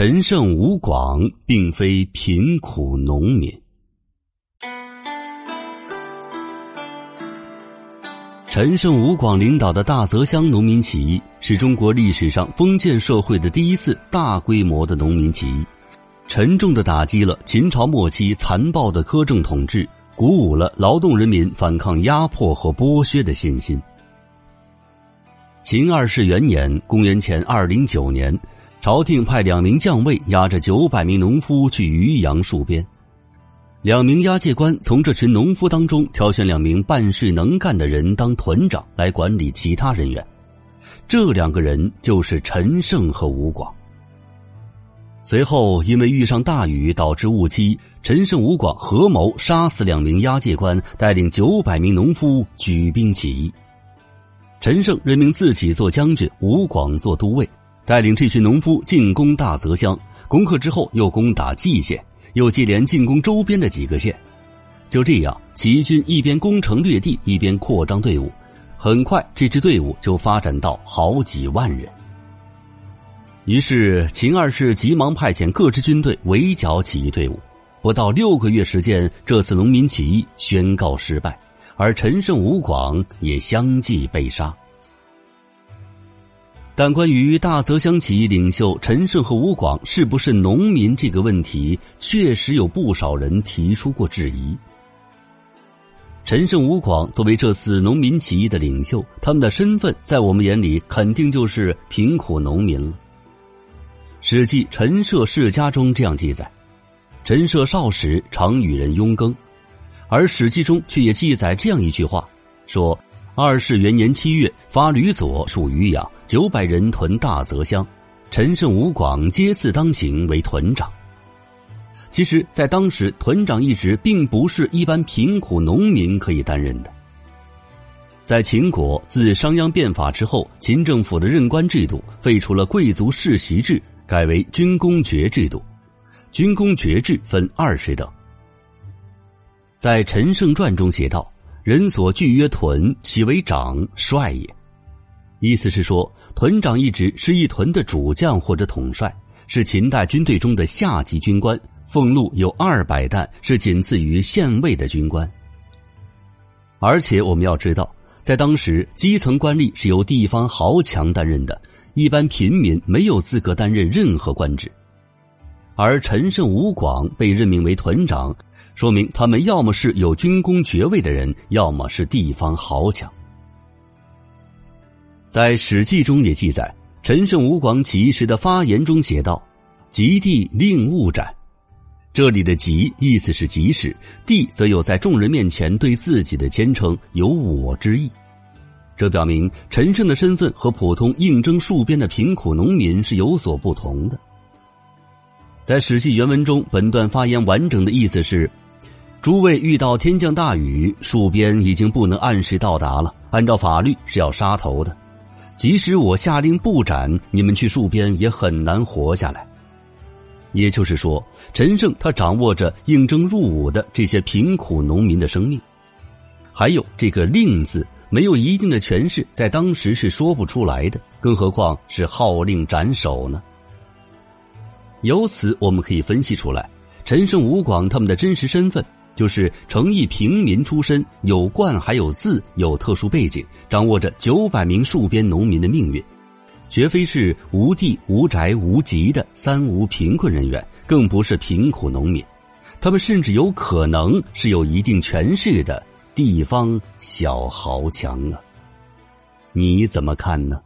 陈胜吴广并非贫苦农民。陈胜吴广领导的大泽乡农民起义是中国历史上封建社会的第一次大规模的农民起义，沉重的打击了秦朝末期残暴的苛政统治，鼓舞了劳动人民反抗压迫和剥削的信心。秦二世元年（公元前二零九年）。朝廷派两名将尉押着九百名农夫去渔阳戍边，两名押解官从这群农夫当中挑选两名办事能干的人当屯长来管理其他人员，这两个人就是陈胜和吴广。随后因为遇上大雨导致误期，陈胜、吴广合谋杀死两名押解官，带领九百名农夫举兵起义。陈胜任命自己做将军，吴广做都尉。带领这群农夫进攻大泽乡，攻克之后又攻打蓟县，又接连进攻周边的几个县。就这样，起义军一边攻城略地，一边扩张队伍。很快，这支队伍就发展到好几万人。于是，秦二世急忙派遣各支军队围剿起义队伍。不到六个月时间，这次农民起义宣告失败，而陈胜、吴广也相继被杀。但关于大泽乡起义领袖陈胜和吴广是不是农民这个问题，确实有不少人提出过质疑。陈胜、吴广作为这次农民起义的领袖，他们的身份在我们眼里肯定就是贫苦农民了。《史记·陈涉世家》中这样记载：“陈涉少时，常与人拥耕。”而《史记》中却也记载这样一句话，说。二世元年七月，发吕左属渔阳，九百人屯大泽乡，陈胜、吴广皆自当行为屯长。其实，在当时，屯长一职并不是一般贫苦农民可以担任的。在秦国，自商鞅变法之后，秦政府的任官制度废除了贵族世袭制，改为军功爵制度。军功爵制分二十等。在《陈胜传》中写道。人所惧曰屯，其为长帅也。意思是说，屯长一职是一屯的主将或者统帅，是秦代军队中的下级军官，俸禄有二百担，是仅次于县尉的军官。而且我们要知道，在当时，基层官吏是由地方豪强担任的，一般平民没有资格担任任何官职。而陈胜、吴广被任命为屯长。说明他们要么是有军功爵位的人，要么是地方豪强。在《史记》中也记载，陈胜吴广起义时的发言中写道：“及帝令勿斩。”这里的“及”意思是即使，帝则有在众人面前对自己的谦称，有我之意。这表明陈胜的身份和普通应征戍边的贫苦农民是有所不同的。在《史记》原文中，本段发言完整的意思是。诸位遇到天降大雨，戍边已经不能按时到达了。按照法律是要杀头的，即使我下令不斩，你们去戍边也很难活下来。也就是说，陈胜他掌握着应征入伍的这些贫苦农民的生命。还有这个“令”字，没有一定的权势，在当时是说不出来的，更何况是号令斩首呢？由此我们可以分析出来，陈胜、吴广他们的真实身份。就是诚意平民出身，有冠还有字，有特殊背景，掌握着九百名戍边农民的命运，绝非是无地无宅无籍的三无贫困人员，更不是贫苦农民，他们甚至有可能是有一定权势的地方小豪强啊！你怎么看呢？